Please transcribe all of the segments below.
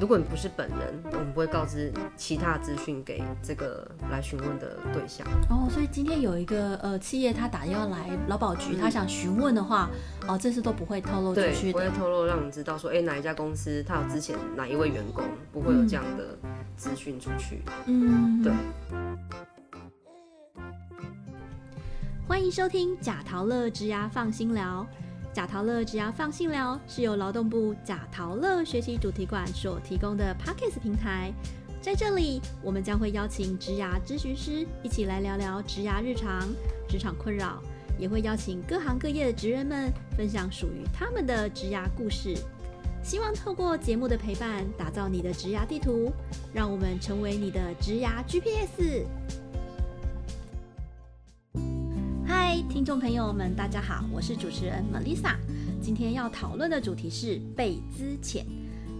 如果你不是本人，我们不会告知其他资讯给这个来询问的对象。哦，所以今天有一个呃企业他打电话来劳保局，他想询问的话，哦，这次都不会透露出，去的。不会透露让你知道说，哎、哪一家公司他有之前哪一位员工，不会有这样的资讯出去。嗯，对。欢迎收听贾陶乐之牙放心聊。贾陶乐植牙放心聊是由劳动部贾陶乐学习主题馆所提供的 Podcast 平台。在这里，我们将会邀请职涯咨询师一起来聊聊职涯日常、职场困扰，也会邀请各行各业的职人们分享属于他们的职涯故事。希望透过节目的陪伴，打造你的职涯地图，让我们成为你的职涯 GPS。听众朋友们，大家好，我是主持人 Melissa。今天要讨论的主题是被资遣。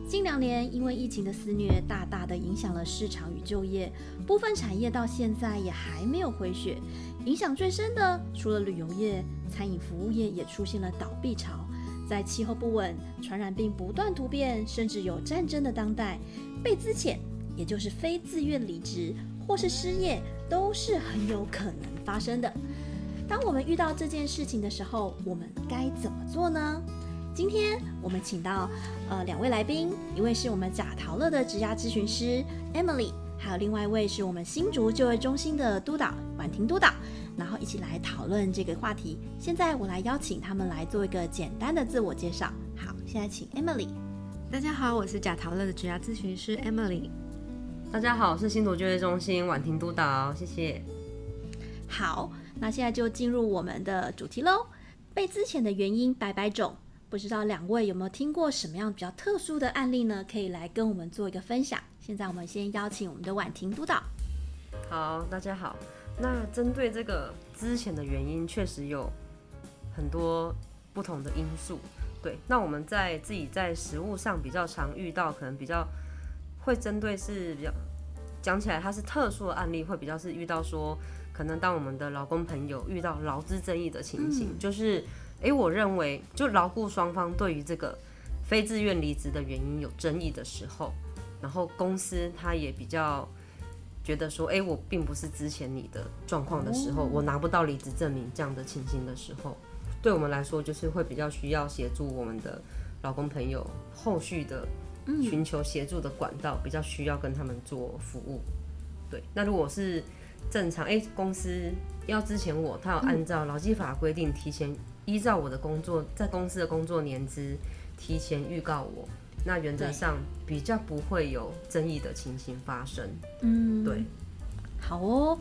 近两年因为疫情的肆虐，大大的影响了市场与就业，部分产业到现在也还没有回血。影响最深的，除了旅游业，餐饮服务业也出现了倒闭潮。在气候不稳、传染病不断突变，甚至有战争的当代，被资遣，也就是非自愿离职或是失业，都是很有可能发生的。当我们遇到这件事情的时候，我们该怎么做呢？今天我们请到呃两位来宾，一位是我们贾陶乐的职涯咨询师 Emily，还有另外一位是我们新竹就业中心的督导婉婷督导，然后一起来讨论这个话题。现在我来邀请他们来做一个简单的自我介绍。好，现在请 Emily。大家好，我是贾陶乐的职涯咨询师 Emily。大家好，我是新竹就业中心婉婷督导，谢谢。好，那现在就进入我们的主题喽。被资遣的原因百百种，不知道两位有没有听过什么样比较特殊的案例呢？可以来跟我们做一个分享。现在我们先邀请我们的婉婷督导。好，大家好。那针对这个之前的原因，确实有很多不同的因素。对，那我们在自己在实务上比较常遇到，可能比较会针对是比较讲起来它是特殊的案例，会比较是遇到说，可能当我们的劳工朋友遇到劳资争议的情形，就是，诶，我认为就劳雇双方对于这个非自愿离职的原因有争议的时候，然后公司他也比较。觉得说，哎、我并不是之前你的状况的时候，我拿不到离职证明这样的情形的时候，对我们来说就是会比较需要协助我们的老公朋友后续的寻求协助的管道，比较需要跟他们做服务。对，那如果是正常，哎、公司要之前我，他有按照劳基法规定，提前依照我的工作，在公司的工作年资提前预告我，那原则上比较不会有争议的情形发生。嗯，对。好哦，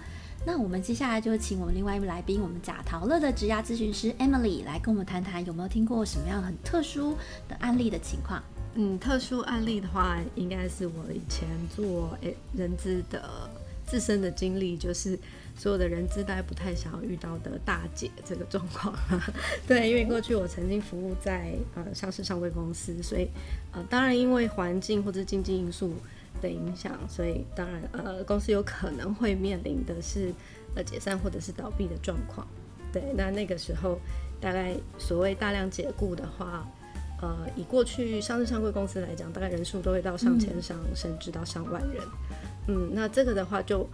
那我们接下来就请我们另外一位来宾，我们贾陶乐的职涯咨询师 Emily 来跟我们谈谈有没有听过什么样很特殊的案例的情况。嗯，特殊案例的话，应该是我以前做诶人资的自身的经历，就是所有的人资大概不太想要遇到的大姐这个状况。对，因为过去我曾经服务在呃上市上柜公司，所以呃当然因为环境或者经济因素的影响，所以当然呃公司有可能会面临的是呃解散或者是倒闭的状况。对，那那个时候大概所谓大量解雇的话，呃，以过去上市上柜公司来讲，大概人数都会到上千上，甚至到上万人。嗯，那这个的话就，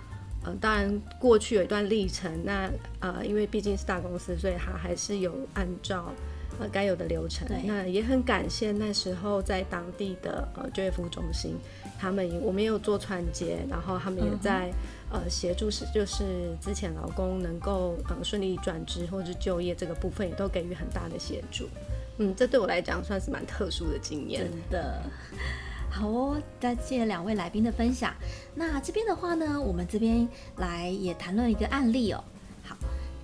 呃，当然过去有一段历程，那呃，因为毕竟是大公司，所以它还是有按照呃该有的流程。那也很感谢那时候在当地的呃就业服务中心，他们我们也有做串接，然后他们也在、呃协助是就是之前劳工能够呃顺利转职或者是就业这个部分，也都给予很大的协助。嗯，这对我来讲算是蛮特殊的经验真。的。好哦，感谢两位来宾的分享。那这边的话呢，我们这边来也谈论一个案例哦。好，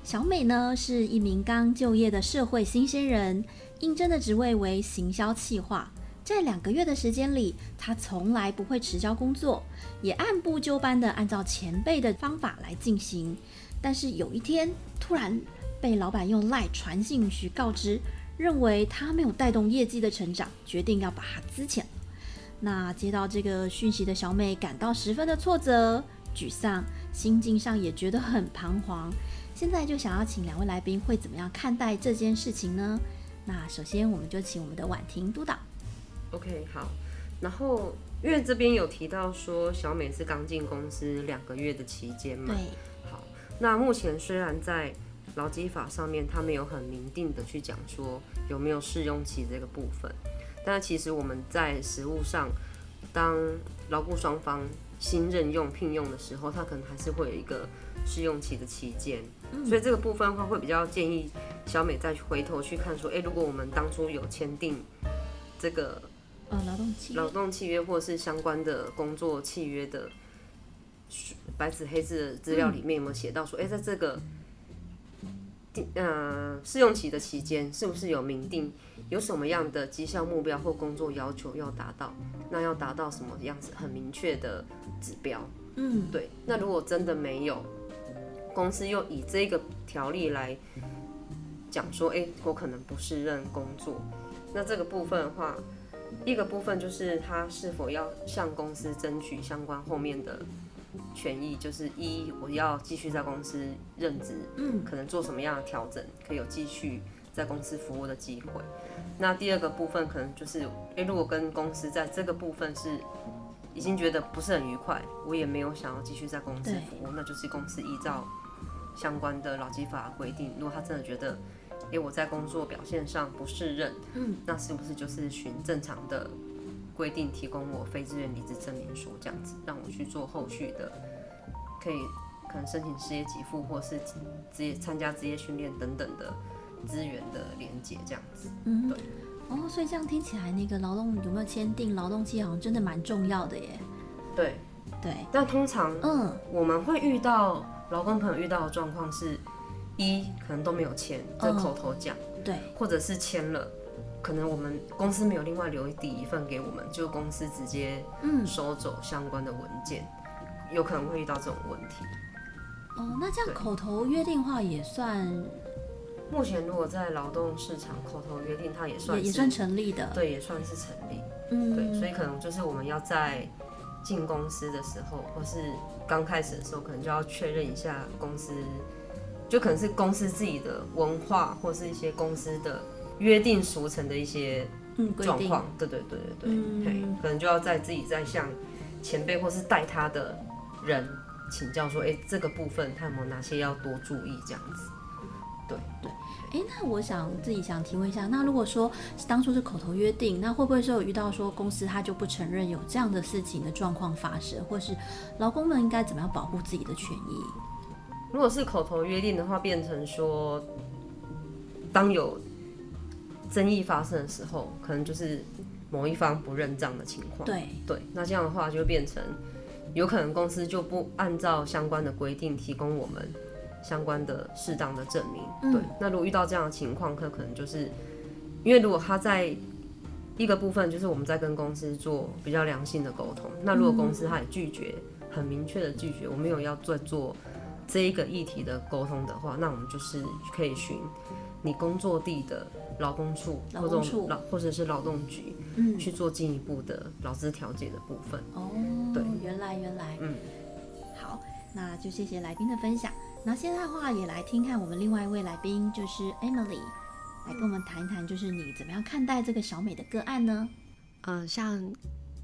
小美呢是一名刚就业的社会新鲜人，应征的职位为行销企划。在两个月的时间里，她从来不会迟交工作，也按部就班的按照前辈的方法来进行。但是有一天，突然被老板用赖传信息告知，认为他没有带动业绩的成长，决定要把他资遣。那接到这个讯息的小美感到十分的挫折、沮丧，心境上也觉得很彷徨。现在就想要请两位来宾会怎么样看待这件事情呢？那首先我们就请我们的婉婷督导。OK，好。然后因为这边有提到说小美是刚进公司两个月的期间嘛，对，好，那目前虽然在劳基法上面，他没有很明定的去讲说有没有试用期这个部分，但其实我们在实务上，当劳雇双方新任用聘用的时候，他可能还是会有一个试用期的期间，所以这个部分的话，会比较建议小美再回头去看说，诶，如果我们当初有签订这个呃，劳动契约。劳动契约或是相关的工作契约的白纸黑字的资料里面有没有写到说，哎、在这个定呃试用期的期间，是不是有明定有什么样的绩效目标或工作要求要达到？那要达到什么样子很明确的指标？嗯，对，那如果真的没有，公司又以这个条例来讲说，哎、我可能不胜任工作，那这个部分的话，一个部分就是他是否要向公司争取相关后面的权益，就是一我要继续在公司任职，嗯，可能做什么样的调整，可以有继续在公司服务的机会。那第二个部分可能就是，诶，如果跟公司在这个部分是已经觉得不是很愉快，我也没有想要继续在公司服务，那就是公司依照相关的劳基法规定，如果他真的觉得，诶，我在工作表现上不适任，嗯，那是不是就是循正常的规定提供我非自愿离职证明书这样子，让我去做后续的，可以可能申请失业给付或是职业参加职业训练等等的资源的连接这样子。嗯对，哦，所以这样听起来，那个劳动有没有签订劳动契约，好像真的蛮重要的耶。对，对，但通常嗯，我们会遇到劳工朋友遇到的状况是，一可能都没有签，这口头讲，对，或者是签了。可能我们公司没有另外留底一份给我们，就公司直接嗯，收走相关的文件，有可能会遇到这种问题。哦，那这样口头约定话也算目前如果在劳动市场口头约定，它也算也算成立的。对，也算是成立。嗯，对，所以可能就是我们要在进公司的时候，或是刚开始的时候，可能就要确认一下公司，就可能是公司自己的文化，或是一些公司的约定俗成的一些嗯状况。对对对对对，嗯，可能就要在自己在向前辈或是带他的人请教说，哎、这个部分他有没有哪些要多注意这样子。对对哎，那我想自己想提问一下，那如果说当初是口头约定，那会不会是有遇到说公司他就不承认有这样的事情的状况发生，或是劳工们应该怎么样保护自己的权益？如果是口头约定的话，变成说，当有争议发生的时候，可能就是某一方不认账的情况。对，对，那这样的话就变成，有可能公司就不按照相关的规定提供我们相关的适当的证明。嗯对，那如果遇到这样的情况，可可能就是，因为如果他在一个部分就是我们在跟公司做比较良性的沟通，那如果公司他也拒绝，很明确的拒绝，我没有要再做这一个议题的沟通的话，那我们就是可以寻你工作地的劳工处或者劳工处劳或者是劳动局，嗯，去做进一步的劳资调解的部分。哦，对，原来原来，嗯，好，那就谢谢来宾的分享。那现在的话也来听看我们另外一位来宾，就是 Emily，来跟我们谈一谈，就是你怎么样看待这个小美的个案呢？嗯、像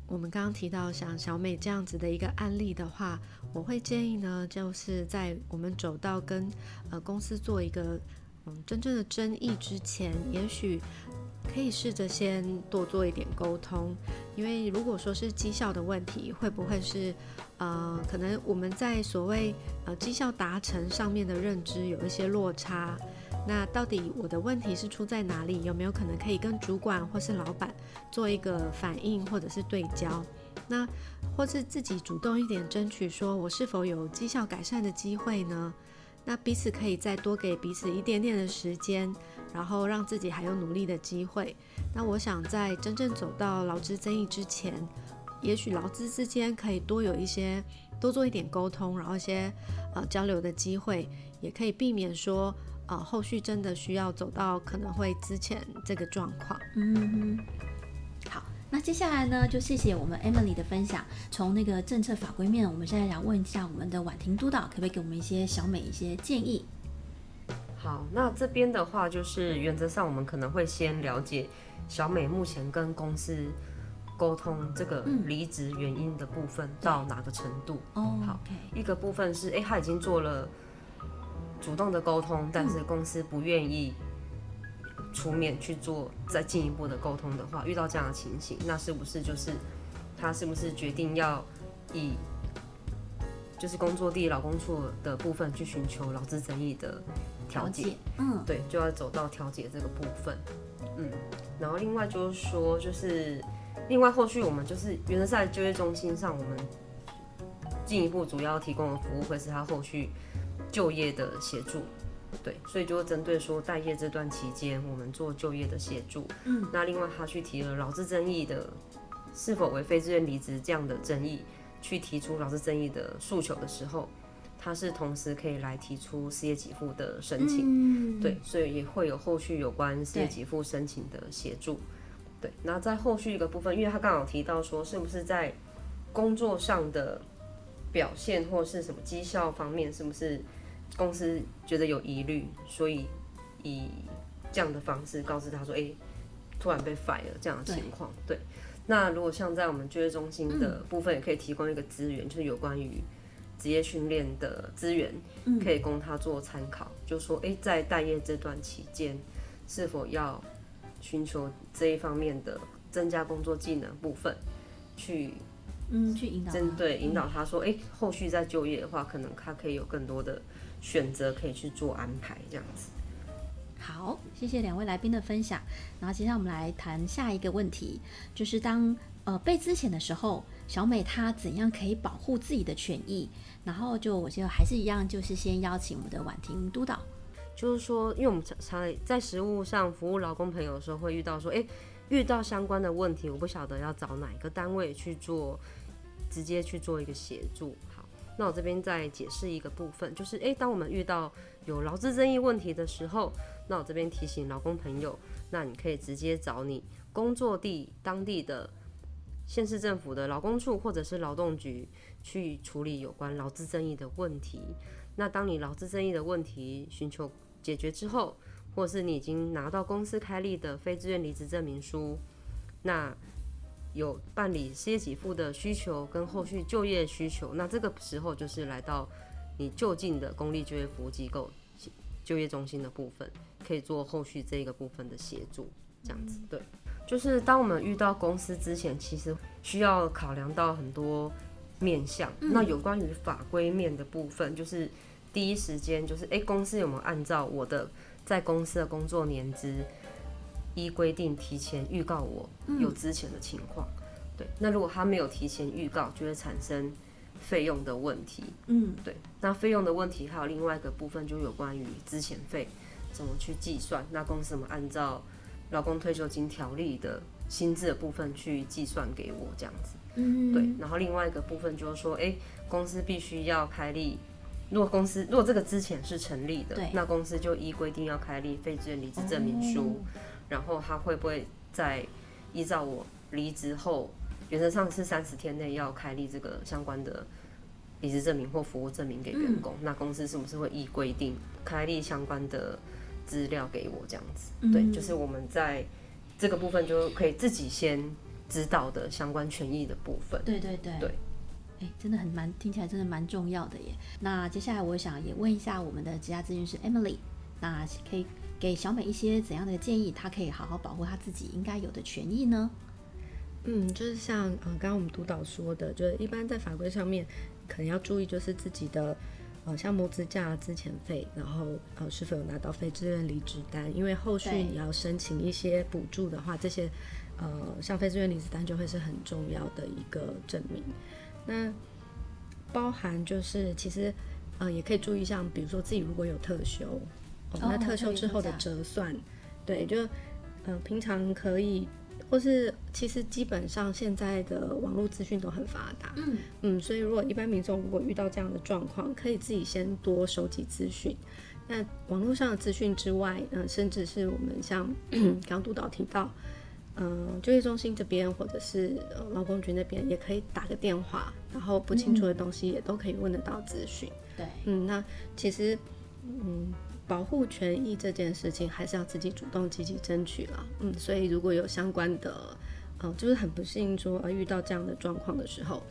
我们刚刚提到像小美这样子的一个案例的话，我会建议呢，就是在我们走到跟呃公司做一个嗯真正的争议之前，也许可以试着先多做一点沟通，因为如果说是绩效的问题，会不会是呃可能我们在所谓呃绩效达成上面的认知有一些落差？那到底我的问题是出在哪里？有没有可能可以跟主管或是老板做一个反应或者是对焦？那或是自己主动一点争取，说我是否有绩效改善的机会呢？那彼此可以再多给彼此一点点的时间，然后让自己还有努力的机会。那我想在真正走到劳资争议之前，也许劳资之间可以多有一些多做一点沟通，然后一些呃交流的机会，也可以避免说呃后续真的需要走到可能会之前这个状况。嗯哼，那接下来呢，就谢谢我们 Emily 的分享。从那个政策法规面，我们现在想问一下我们的婉婷督导，可不可以给我们一些小美一些建议？好，那这边的话就是原则上我们可能会先了解小美目前跟公司沟通这个离职原因的部分到哪个程度。哦，好一个部分是，哎、他已经做了主动的沟通，但是公司不愿意出面去做再进一步的沟通的话，遇到这样的情形，那是不是就是他是不是决定要以就是工作地劳工处的部分去寻求劳资争议的调解？，嗯，对，就要走到调解这个部分。嗯，然后另外就是说，就是另外后续我们就是原则在就业中心上，我们进一步主要提供的服务会是他后续就业的协助。对，所以就针对说待业这段期间，我们做就业的协助。嗯，那另外他去提了劳资争议的是否为非自愿离职这样的争议，去提出劳资争议的诉求的时候，他是同时可以来提出失业给付的申请。嗯，对，所以也会有后续有关失业给付申请的协助。对，那在后续一个部分，因为他刚好提到说，是不是在工作上的表现或是什么绩效方面，是不是公司觉得有疑虑，所以以这样的方式告诉他说，哎、突然被 fire 这样的情况。对，那如果像在我们就业中心的部分，也可以提供一个资源，就是有关于职业训练的资源，可以供他做参考。就说，哎、在待业这段期间，是否要寻求这一方面的增加工作技能部分，去嗯，去引导，针对引导他说，哎、后续再就业的话，可能他可以有更多的选择可以去做安排，这样子。好，谢谢两位来宾的分享。然后接下来我们来谈下一个问题，就是当呃被资遣的时候，小美她怎样可以保护自己的权益？然后就我就还是一样，就是先邀请我们的婉婷督导。就是说，因为我们常常在实务上服务劳工朋友的时候，会遇到说，哎、遇到相关的问题，我不晓得要找哪一个单位去做，直接去做一个协助。那我这边再解释一个部分，就是，哎、当我们遇到有劳资争议问题的时候，那我这边提醒劳工朋友，那你可以直接找你工作地当地的县市政府的劳工处或者是劳动局去处理有关劳资争议的问题。那当你劳资争议的问题寻求解决之后，或是你已经拿到公司开立的非自愿离职证明书，那有办理失业给付的需求跟后续就业需求，那这个时候就是来到你就近的公立就业服务机构就业中心的部分，可以做后续这个部分的协助，这样子对。就是当我们遇到公司之前，其实需要考量到很多面向。那有关于法规面的部分，就是第一时间就是，诶，公司有没有按照我的在公司的工作年资依规定提前预告我有之前的情况？对，那如果他没有提前预告，就会产生费用的问题。嗯，对，那费用的问题还有另外一个部分，就有关于资遣费怎么去计算。那公司怎么按照劳工退休金条例的薪资的部分去计算给我这样子？嗯，对，然后另外一个部分就是说，哎、公司必须要开立。如果公司如果这个之前是成立的，那公司就依规定要开立非自愿离职证明书，哦然后他会不会在依照我离职后，原则上是三十天内要开立这个相关的离职证明或服务证明给员工，那公司是不是会依规定开立相关的资料给我这样子？对，嗯就是我们在这个部分就可以自己先知道的相关权益的部分。对对对对。哎，真的很蛮听起来真的蛮重要的耶。那接下来我想也问一下我们的职涯咨询师 Emily，那可以给小美一些怎样的建议，她可以好好保护她自己应该有的权益呢？嗯，就是像呃刚刚我们督导说的，就是一般在法规上面可能要注意，就是自己的呃像模资价、资遣费，然后呃是否有拿到非自愿离职单，因为后续对你要申请一些补助的话，这些呃像非自愿离职单就会是很重要的一个证明。那包含就是其实呃也可以注意，像比如说自己如果有特休，哦，那哦特休之后的折算，对，就呃平常可以，或是其实基本上现在的网络资讯都很发达，嗯嗯，所以如果一般民众如果遇到这样的状况，可以自己先多收集资讯。那网络上的资讯之外，嗯、甚至是我们像 刚督导提到，嗯、就业中心这边或者是呃劳工局那边也可以打个电话，然后不清楚的东西也都可以问得到资讯。对，嗯，那其实，嗯，保护权益这件事情还是要自己主动积极争取啦。嗯，所以如果有相关的呃，就是很不幸说呃遇到这样的状况的时候，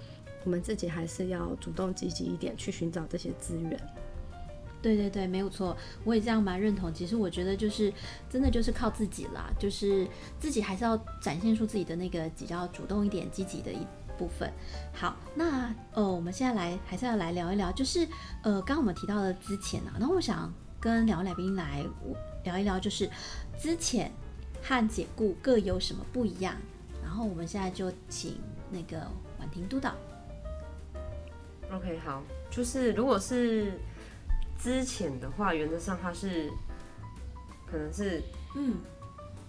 我们自己还是要主动积极一点去寻找这些资源。对对对，没有错，我也这样蛮认同。其实我觉得就是真的就是靠自己啦，就是自己还是要展现出自己的那个比较主动一点、积极的一部分。好，那呃，我们现在来还是要来聊一聊，就是呃，刚刚我们提到的之前啊，那我想跟两位来宾来聊一聊，就是之前和解雇各有什么不一样。然后我们现在就请那个婉婷督导。OK，好，就是如果是之前的话，原则上它是可能是嗯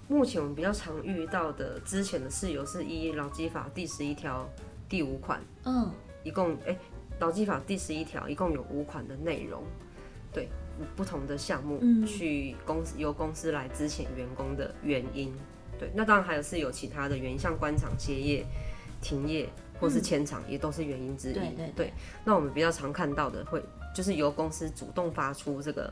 目前我们比较常遇到的之前的事由是依劳基法第十一条第五款，嗯一共哎，劳基法第十一条一共有五款的内容，对不同的项目嗯去公司由公司来支遣员工的原因，对，那当然还有是有其他的原因，像官场歇业、停业或是迁厂，也都是原因之一。对对对那我们比较常看到的会就是由公司主动发出这个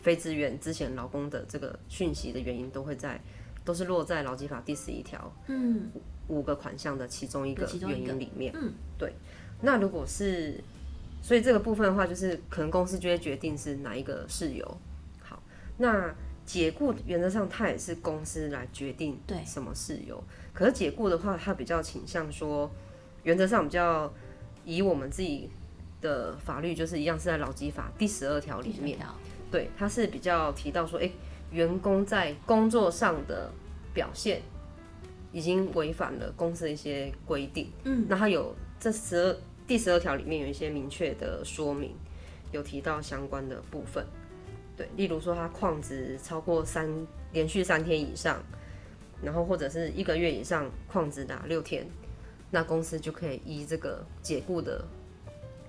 非自愿之前劳工的这个讯息的原因，都会在都是落在劳基法第十一条嗯五个款项的其中一个原因里面。嗯，对。那如果是，所以这个部分的话，就是可能公司就会决定是哪一个事由。好，那解雇原则上它也是公司来决定对什么事由。可是解雇的话，它比较倾向说，原则上比较以我们自己的法律就是一样是在劳基法第十二条里面，对，它是比较提到说，哎、员工在工作上的表现已经违反了公司的一些规定。嗯，那他有这十二第十二条里面有一些明确的说明，有提到相关的部分。对，例如说它矿值超过三连续三天以上，然后或者是一个月以上矿值达六天，那公司就可以依这个解雇的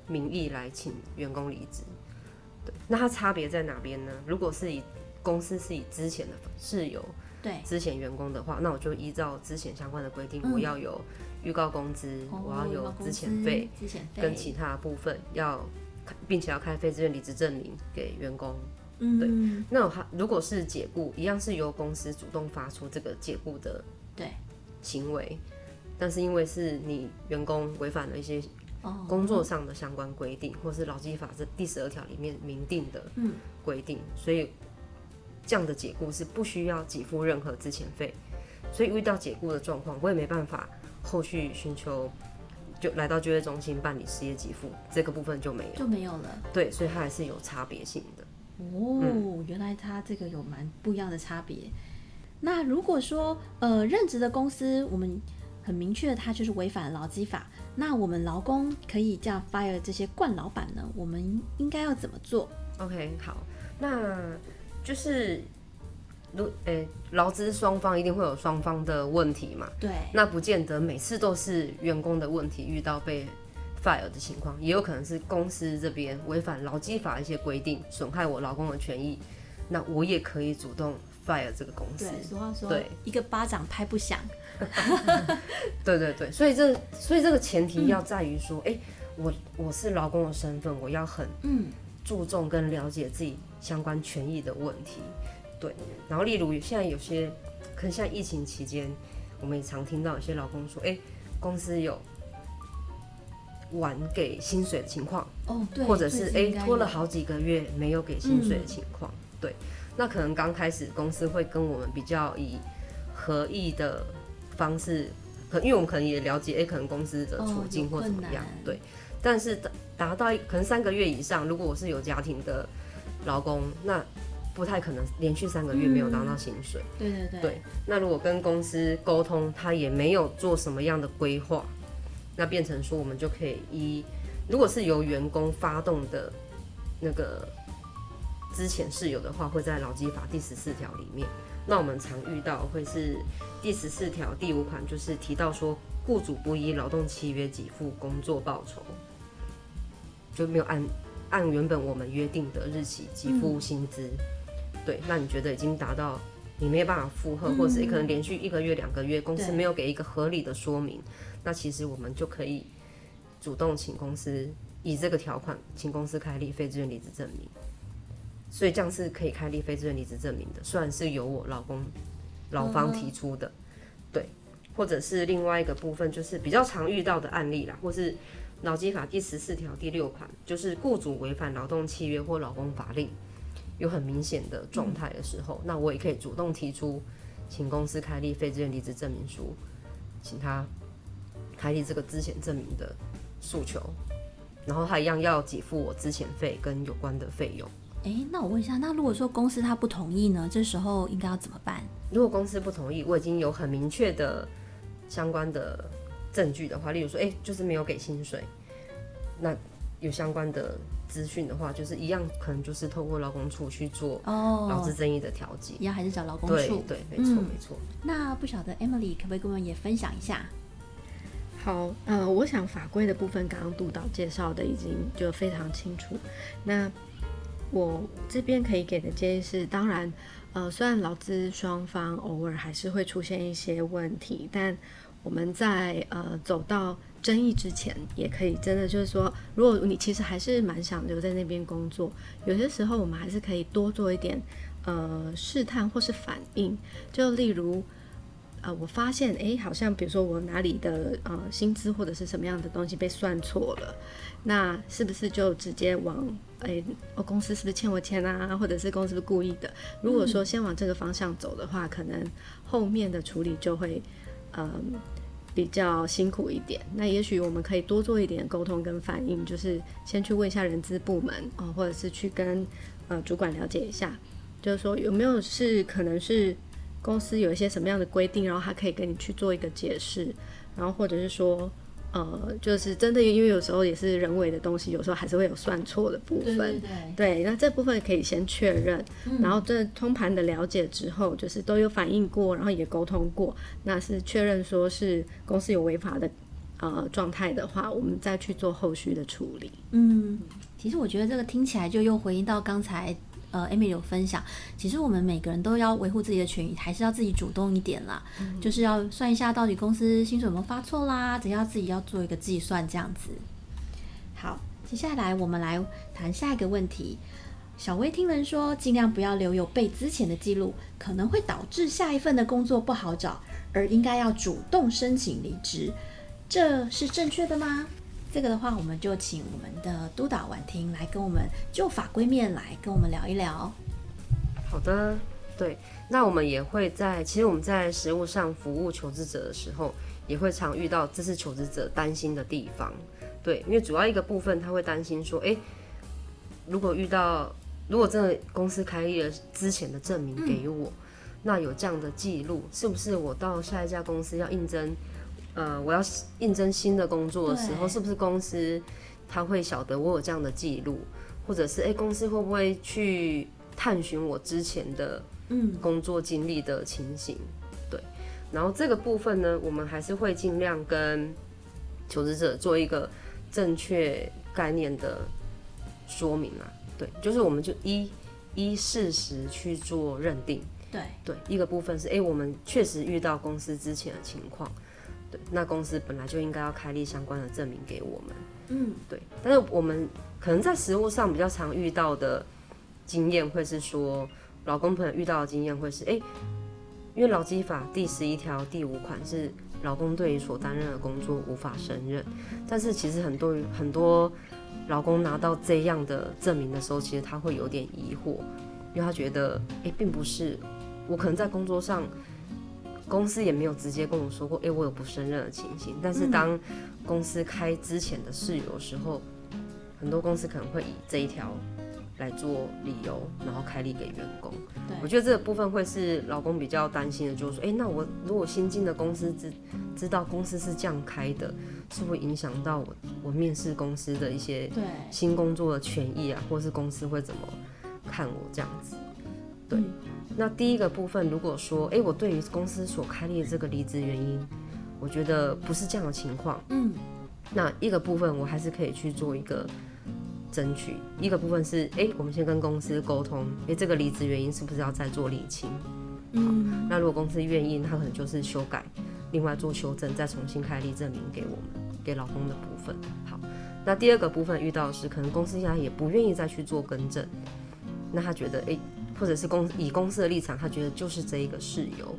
名义来请员工离职。对，那它差别在哪边呢？如果是以公司是以之前的事由对，之前员工的话，那我就依照之前相关的规定，嗯我要有预告工资，我要有资遣费，、资遣费。跟其他部分要，并且要开非自愿离职证明给员工。嗯，对。那我如果是解雇，一样是由公司主动发出这个解雇的对。行为，但是因为是你员工违反了一些哦，工作上的相关规定，或是劳基法这第十二条里面明定的嗯。规定，所以这样的解雇是不需要给付任何资遣费。所以遇到解雇的状况，我也没办法后续寻求就来到就业中心办理失业给付，这个部分就没有。就没有了。对，所以它还是有差别性的。哦，原来它这个有蛮不一样的差别。那如果说呃任职的公司，我们很明确，它就是违反了劳基法，那我们劳工可以这样 fire 这些惯老板呢？我们应该要怎么做？OK，好，那就是如诶，劳资双方一定会有双方的问题嘛，对，那不见得每次都是员工的问题遇到被 fire 的情况，也有可能是公司这边违反劳基法一些规定，损害我劳工的权益，那我也可以主动 fire 这个公司。对，俗话说，对，一个巴掌拍不响。对 对对，所以这所以这个前提要在于说，哎、我我是劳工的身份，我要很嗯，注重跟了解自己相关权益的问题。对，然后例如现在有些，可能像疫情期间，我们也常听到有些老公说，哎、公司有晚给薪水的情况，哦，对，或者是哎、拖了好几个月没有给薪水的情况。对，那可能刚开始公司会跟我们比较以合意的方式，可因为我们可能也了解，哎、可能公司的哦处境或怎么样，对。但是达达到可能三个月以上，如果我是有家庭的老公，那不太可能连续三个月没有拿到薪水。对对对，对那如果跟公司沟通，他也没有做什么样的规划，那变成说我们就可以依，如果是由员工发动的那个之前室友的话，会在劳基法第十四条里面。那我们常遇到会是第十四条第五款，就是提到说，雇主不依劳动契约给付工作报酬，就没有按按原本我们约定的日期给付薪资。对，那你觉得已经达到你没有办法负荷，或者是可能连续一个月、两个月，公司没有给一个合理的说明，那其实我们就可以主动请公司以这个条款，请公司开立非自愿离职证明。所以这样是可以开立非自愿离职证明的，虽然是由我老公老方提出的，对。或者是另外一个部分，就是比较常遇到的案例啦，或是劳基法第十四条第六款，就是雇主违反劳动契约或劳工法令，有很明显的状态的时候，那我也可以主动提出，请公司开立非自愿离职证明书，请他开立这个资遣证明的诉求，然后他一样要给付我资遣费跟有关的费用。诶，那我问一下，那如果说公司他不同意呢？这时候应该要怎么办？如果公司不同意，我已经有很明确的相关的证据的话，例如说，诶，就是没有给薪水，那有相关的资讯的话，就是一样，可能就是透过劳工处去做劳哦，资争议的调解。一样还是找劳工处。对对，没错嗯没错。那不晓得 Emily 可不可以跟我们也分享一下？好，呃，我想法规的部分刚刚督导介绍的已经就非常清楚。那我这边可以给的建议是，当然，呃，虽然劳资双方偶尔还是会出现一些问题，但我们在呃走到争议之前，也可以真的就是说，如果你其实还是蛮想留在那边工作，有些时候我们还是可以多做一点呃试探或是反应，就例如。呃，我发现，诶，好像比如说我哪里的呃薪资或者是什么样的东西被算错了，那是不是就直接往，诶，哦，公司是不是欠我钱啊，或者是公司是故意的？如果说先往这个方向走的话，可能后面的处理就会，嗯、比较辛苦一点。那也许我们可以多做一点沟通跟反应，就是先去问一下人资部门哦、或者是去跟呃主管了解一下，就是说有没有是可能是公司有一些什么样的规定，然后他可以跟你去做一个解释，然后或者是说。呃，就是真的，因为有时候也是人为的东西，有时候还是会有算错的部分。对，对，那这部分可以先确认，然后这通盘的了解之后，就是都有反映过，然后也沟通过，那是确认说是公司有违法的呃状态的话，我们再去做后续的处理。嗯，其实我觉得这个听起来就又回应到刚才呃 Amy 有分享，其实我们每个人都要维护自己的权益，还是要自己主动一点啦，就是要算一下到底公司薪水有没有发错啦，等一下自己要做一个计算这样子。好，接下来我们来谈下一个问题。小薇听人说，尽量不要留有被资遣的记录，可能会导致下一份的工作不好找，而应该要主动申请离职，这是正确的吗？这个的话，我们就请我们的督导婉婷来跟我们就法规面来跟我们聊一聊。好的，对，那我们也会在，其实我们在实务上服务求职者的时候，也会常遇到这是求职者担心的地方。对，因为主要一个部分他会担心说，诶，如果遇到如果真的公司开立了之前的证明给我，那有这样的记录，是不是我到下一家公司要应征，呃，我要应征新的工作的时候，是不是公司他会晓得我有这样的记录，或者是诶，公司会不会去探寻我之前的嗯工作经历的情形？对，然后这个部分呢，我们还是会尽量跟求职者做一个正确概念的说明啊。对，就是我们就依依事实去做认定。对，对，一个部分是，哎、我们确实遇到公司之前的情况，对，那公司本来就应该要开立相关的证明给我们，嗯，对。但是我们可能在实务上比较常遇到的经验会是说，老公朋友遇到的经验会是，哎、因为劳基法第十一条第五款是老公对于所担任的工作无法胜任，但是其实很多很多老公拿到这样的证明的时候，其实他会有点疑惑，因为他觉得，哎、并不是我可能在工作上，公司也没有直接跟我说过，哎、我有不胜任的情形。但是当公司开之前的事由的时候，很多公司可能会以这一条来做理由，然后开立给员工。对我觉得这个部分会是老公比较担心的，就是说，哎、那我如果新进的公司知知道公司是这样开的，是会影响到我我面试公司的一些对，新工作的权益啊，或是公司会怎么看我这样子。对嗯那第一个部分，如果说，哎、我对于公司所开立的这个离职原因，我觉得不是这样的情况，嗯，那一个部分我还是可以去做一个争取。一个部分是，哎、我们先跟公司沟通，哎、这个离职原因是不是要再做理清？嗯，那如果公司愿意，他可能就是修改，另外做修正，再重新开立证明给我们，给老公的部分。好，那第二个部分遇到的是，可能公司现在也不愿意再去做更正，那他觉得，诶，或者是公以公司的立场，他觉得就是这一个事由，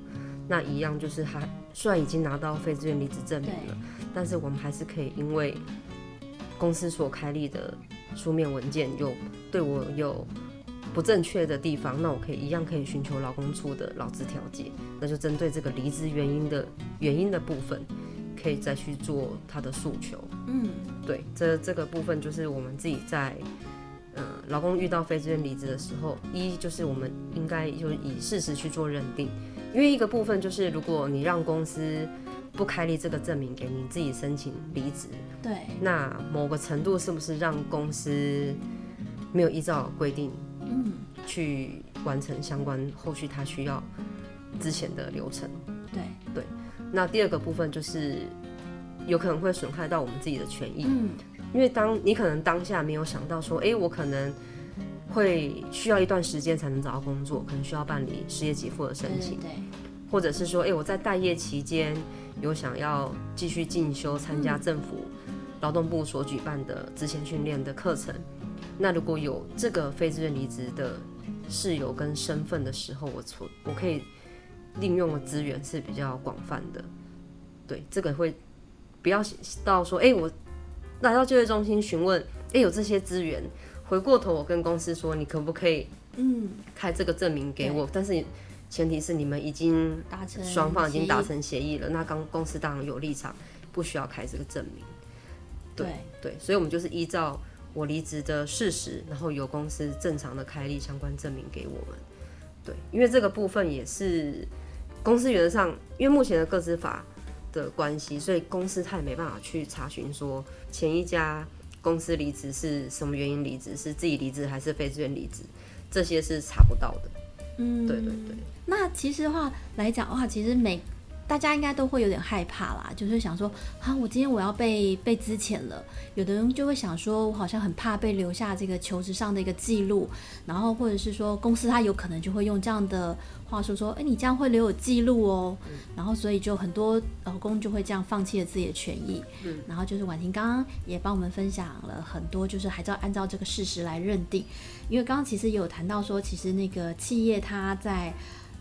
那一样就是他虽然已经拿到非自愿离职证明了，但是我们还是可以因为公司所开立的书面文件有对我有不正确的地方，那我可以一样可以寻求劳工处的劳资调解，那就针对这个离职原因的原因的部分，可以再去做他的诉求。嗯，对，这这个部分就是我们自己在，呃，劳工遇到非自愿离职的时候，一就是我们应该就以事实去做认定，因为一个部分就是如果你让公司不开立这个证明给你，自己申请离职，对，那某个程度是不是让公司没有依照规定，嗯，去完成相关后续他需要之前的流程？对。对，那第二个部分就是有可能会损害到我们自己的权益，嗯，因为当你可能当下没有想到说，哎、我可能会需要一段时间才能找到工作，可能需要办理失业给付的申请，对对对，或者是说，哎、我在待业期间有想要继续进修，参加政府劳动部所举办的职前训练的课程。那如果有这个非自愿离职的室友跟身份的时候，我所我可以利用的资源是比较广泛的。对，这个会不要到说，哎、我来到就业中心询问，哎、有这些资源，回过头我跟公司说，你可不可以嗯，开这个证明给我？但是前提是你们已经达成双方已经达成协议了，那刚公司当然有立场，不需要开这个证明。对对，所以我们就是依照我离职的事实，然后由公司正常的开立相关证明给我们。对，因为这个部分也是公司原则上，因为目前的个资法的关系，所以公司他也没办法去查询说前一家公司离职是什么原因离职，是自己离职还是非自愿离职，这些是查不到的。嗯，对对对。那其实的话来讲的话，其实每大家应该都会有点害怕啦，就是想说，啊，我今天我要被被资遣了。有的人就会想说，我好像很怕被留下这个求职上的一个记录，然后或者是说公司他有可能就会用这样的话说说，哎，你这样会留有记录哦。然后所以就很多老公就会这样放弃了自己的权益。嗯然后就是婉婷刚刚也帮我们分享了很多，就是还是要按照这个事实来认定。因为刚刚其实也有谈到说，其实那个企业它在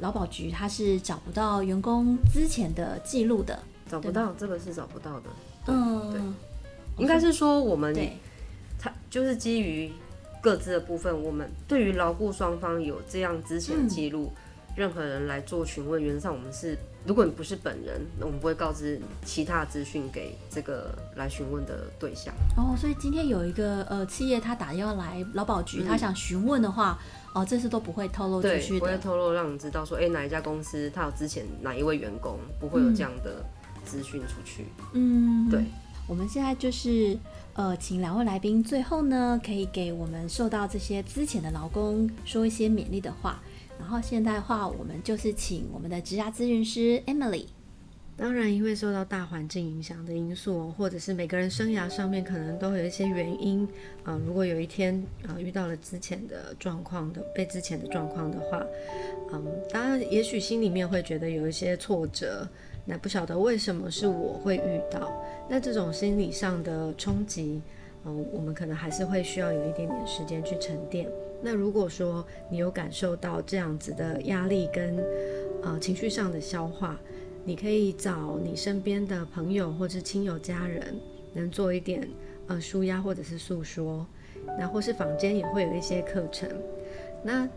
劳保局它是找不到员工之前的记录的，找不到，这个是找不到的。嗯，对应该是说我们对，它就是基于各自的部分，我们对于劳雇双方有这样之前的记录，任何人来做询问，原则上我们是，如果你不是本人，那我们不会告知其他资讯给这个来询问的对象。哦，所以今天有一个呃企业他打电话来劳保局，嗯他想询问的话，哦，这次都不会透露出去，不会。透露让你知道说，哎、哪一家公司他有之前哪一位员工，不会有这样的资讯出去。嗯，对。我们现在就是呃，请两位来宾最后呢，可以给我们受到这些资遣的劳工说一些勉励的话。然后现在的话，我们就是请我们的职涯咨询师 Emily。当然，因为受到大环境影响的因素，或者是每个人生涯上面可能都有一些原因，啊、如果有一天啊、遇到了之前的状况的被之前的状况的话，嗯，当然也许心里面会觉得有一些挫折，那不晓得为什么是我会遇到，那这种心理上的冲击，嗯，我们可能还是会需要有一点点时间去沉淀。那如果说你有感受到这样子的压力跟呃情绪上的消化，你可以找你身边的朋友或是亲友家人，能做一点呃舒压或者是诉说，那或是坊间也会有一些课程。那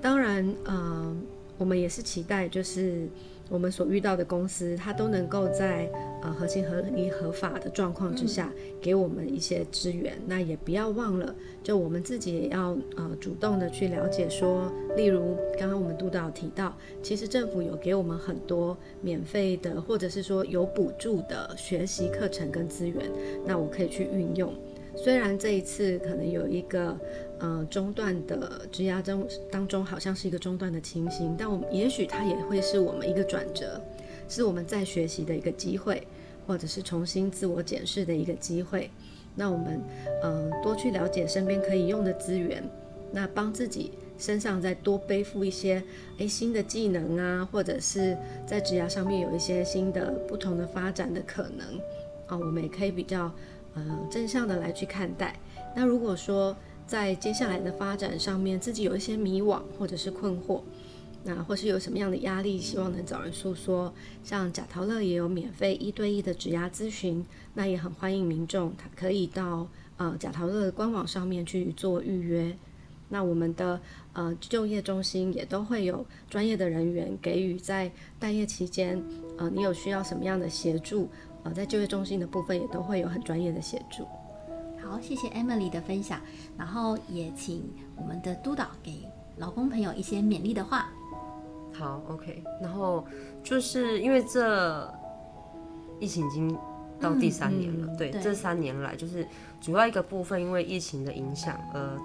当然，呃，我们也是期待，就是我们所遇到的公司，它都能够在呃合情合理合法的状况之下，给我们一些资源。那也不要忘了，就我们自己也要呃主动的去了解说，例如刚刚我们督导提到，其实政府有给我们很多免费的，或者是说有补助的学习课程跟资源，那我可以去运用。虽然这一次可能有一个呃中断的职涯中当中，好像是一个中断的情形，但我们也许它也会是我们一个转折，是我们在学习的一个机会，或者是重新自我检视的一个机会。那我们、呃多去了解身边可以用的资源，那帮自己身上再多背负一些诶新的技能啊，或者是在职涯上面有一些新的不同的发展的可能啊、我们也可以比较呃正向的来去看待。那如果说在接下来的发展上面自己有一些迷惘或者是困惑，那或是有什么样的压力，希望能找人诉说。像贾陶乐也有免费一对一的指压咨询，那也很欢迎民众，他可以到呃贾陶乐的官网上面去做预约。那我们的呃就业中心也都会有专业的人员给予在待业期间，呃你有需要什么样的协助，呃在就业中心的部分也都会有很专业的协助。好，谢谢 Emily 的分享，然后也请我们的督导给老公朋友一些勉励的话。好，OK。然后就是因为这疫情已经到第三年了，对，对这三年来就是主要一个部分，因为疫情的影响，呃，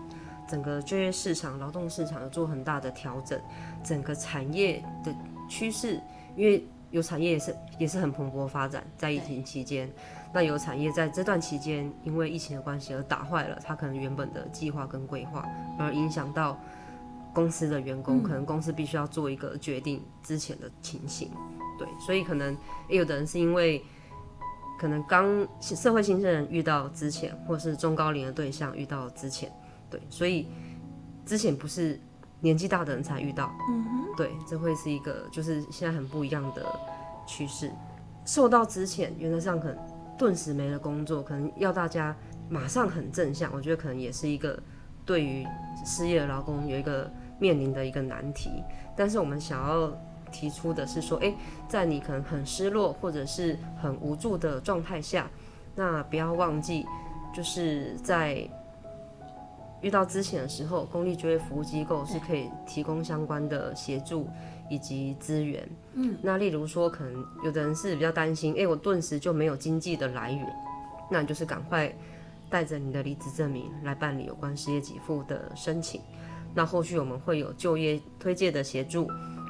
整个就业市场、劳动市场有做很大的调整，整个产业的趋势，因为有产业也是也是很蓬勃发展，在疫情期间，那有产业在这段期间因为疫情的关系而打坏了他可能原本的计划跟规划，而影响到公司的员工，可能公司必须要做一个决定之前的情形，对，所以可能也有的人是因为可能刚社会新生人遇到之前，或是中高龄的对象遇到之前，对，所以之前不是年纪大的人才遇到，嗯哼，对，这会是一个就是现在很不一样的趋势。受到之前，原则上可能顿时没了工作，可能要大家马上很正向，我觉得可能也是一个对于失业的劳工有一个面临的一个难题。但是我们想要提出的是说，诶，在你可能很失落或者是很无助的状态下，那不要忘记，就是在遇到之前的时候，公立就业服务机构是可以提供相关的协助以及资源。嗯，那例如说，可能有的人是比较担心，诶，我顿时就没有经济的来源，那你就是赶快带着你的离职证明来办理有关失业给付的申请。那后续我们会有就业推介的协助，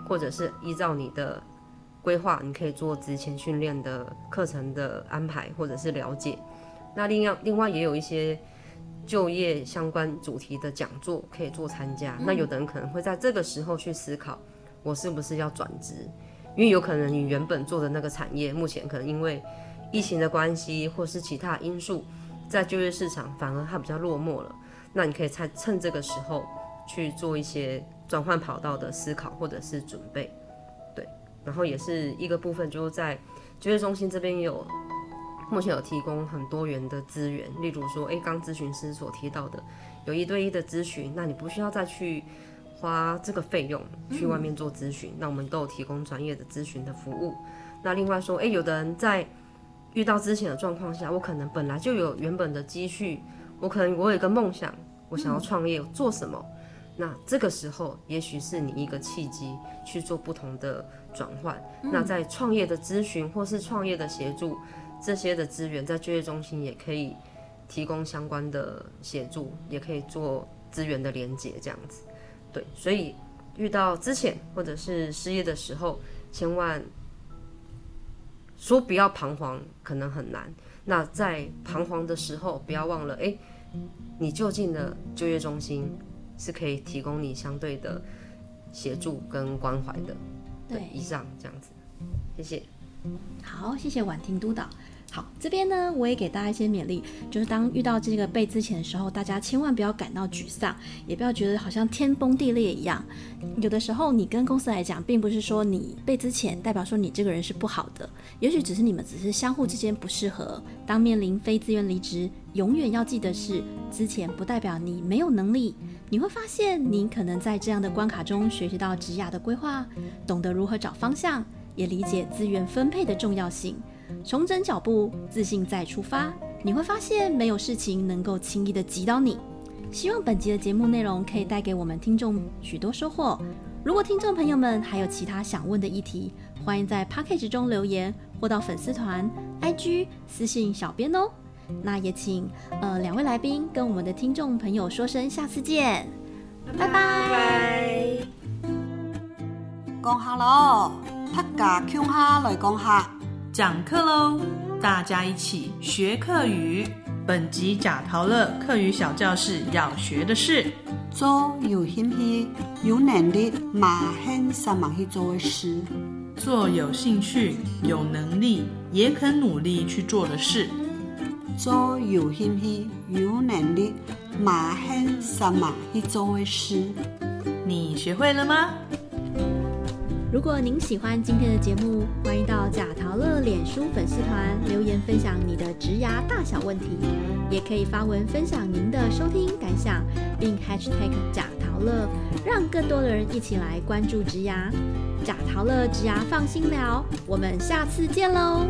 或者是依照你的规划，你可以做职前训练的课程的安排，或者是了解。那另外另外也有一些就业相关主题的讲座可以做参加。那有的人可能会在这个时候去思考，我是不是要转职？因为有可能你原本做的那个产业，目前可能因为疫情的关系，或是其他因素，在就业市场反而它比较落寞了。那你可以趁趁这个时候去做一些转换跑道的思考或者是准备，对。然后也是一个部分，就是在就业中心这边有目前有提供很多元的资源，例如说，诶，刚咨询师所提到的，有一对一的咨询，那你不需要再去花这个费用去外面做咨询，那我们都有提供专业的咨询的服务。那另外说，诶，有的人在遇到之前的状况下，我可能本来就有原本的积蓄，我可能我有一个梦想，我想要创业，做什么？那这个时候，也许是你一个契机去做不同的转换。那在创业的咨询或是创业的协助这些的资源，在就业中心也可以提供相关的协助，也可以做资源的连接，这样子。对，所以遇到之前或者是失业的时候，千万说不要彷徨，可能很难。那在彷徨的时候，不要忘了，哎、你就近的就业中心是可以提供你相对的协助跟关怀的。对以上这样子，谢谢。好，谢谢婉婷督导。好，这边呢，我也给大家一些勉励，就是当遇到这个被之前的时候，大家千万不要感到沮丧，也不要觉得好像天崩地裂一样。有的时候，你跟公司来讲，并不是说你被之前代表说你这个人是不好的，也许只是你们只是相互之间不适合。当面临非自愿离职，永远要记得是之前不代表你没有能力。你会发现，你可能在这样的关卡中学习到职涯的规划，懂得如何找方向，也理解资源分配的重要性。重整脚步，自信再出发，你会发现没有事情能够轻易的击倒你。希望本集的节目内容可以带给我们听众许多收获。如果听众朋友们还有其他想问的议题，欢迎在 p a c k a g e 中留言，或到粉丝团、IG 私信小编哦。那也请呃两位来宾跟我们的听众朋友说声下次见，拜拜。讲下咯，拍架腔下来讲下。讲课喽！大家一起学课语。本集贾陶乐课语小教室要学的是做有兴趣、有能力马很上忙去做的事。做有兴趣、有能力也肯努力去做的事。做有兴趣、有能力马很上忙去做的事。你学会了吗？如果您喜欢今天的节目，欢迎到贾陶乐脸书粉丝团留言分享你的植牙大小问题，也可以发文分享您的收听感想，并 #hashtag 贾陶乐，让更多的人一起来关注植牙。贾陶乐植牙放心聊，我们下次见喽。